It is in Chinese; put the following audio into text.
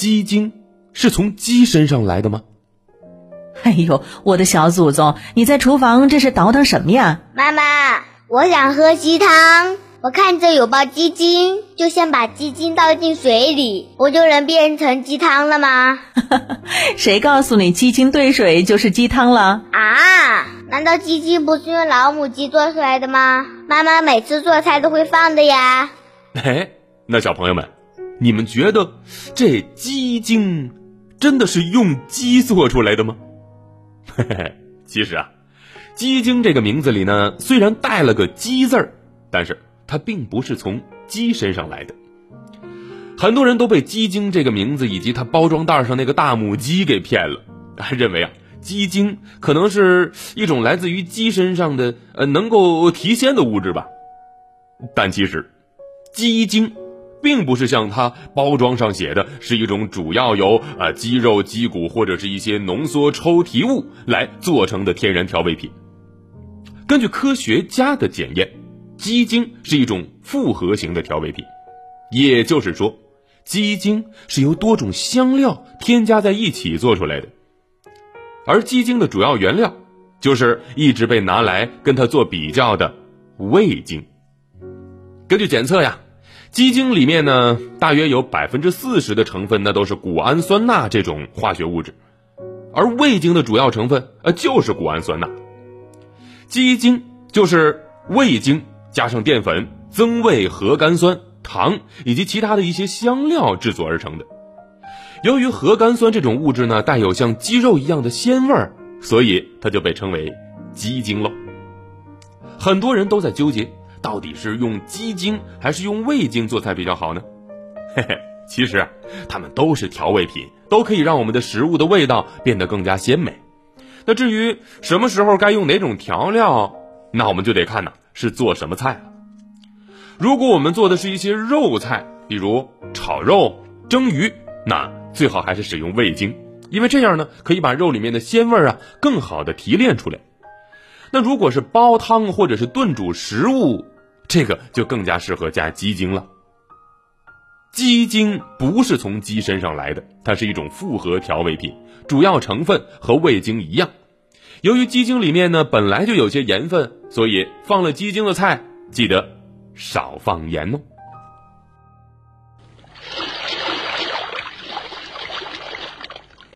鸡精是从鸡身上来的吗？哎呦，我的小祖宗，你在厨房这是倒腾什么呀？妈妈，我想喝鸡汤。我看着有包鸡精，就先把鸡精倒进水里，不就能变成鸡汤了吗？谁告诉你鸡精兑水就是鸡汤了？啊？难道鸡精不是用老母鸡做出来的吗？妈妈每次做菜都会放的呀。哎，那小朋友们，你们觉得这鸡精真的是用鸡做出来的吗？嘿嘿，其实啊，鸡精这个名字里呢，虽然带了个“鸡”字儿，但是。它并不是从鸡身上来的，很多人都被鸡精这个名字以及它包装袋上那个大母鸡给骗了，认为啊，鸡精可能是一种来自于鸡身上的呃能够提鲜的物质吧。但其实，鸡精并不是像它包装上写的是一种主要由啊鸡肉、鸡骨或者是一些浓缩抽提物来做成的天然调味品。根据科学家的检验。鸡精是一种复合型的调味品，也就是说，鸡精是由多种香料添加在一起做出来的。而鸡精的主要原料，就是一直被拿来跟它做比较的味精。根据检测呀，鸡精里面呢，大约有百分之四十的成分那都是谷氨酸钠这种化学物质，而味精的主要成分呃就是谷氨酸钠。鸡精就是味精。加上淀粉、增味核苷酸、糖以及其他的一些香料制作而成的。由于核苷酸这种物质呢，带有像鸡肉一样的鲜味儿，所以它就被称为鸡精喽。很多人都在纠结，到底是用鸡精还是用味精做菜比较好呢？嘿嘿，其实它们都是调味品，都可以让我们的食物的味道变得更加鲜美。那至于什么时候该用哪种调料，那我们就得看呐。是做什么菜了？如果我们做的是一些肉菜，比如炒肉、蒸鱼，那最好还是使用味精，因为这样呢，可以把肉里面的鲜味啊更好的提炼出来。那如果是煲汤或者是炖煮食物，这个就更加适合加鸡精了。鸡精不是从鸡身上来的，它是一种复合调味品，主要成分和味精一样。由于鸡精里面呢本来就有些盐分，所以放了鸡精的菜记得少放盐哦。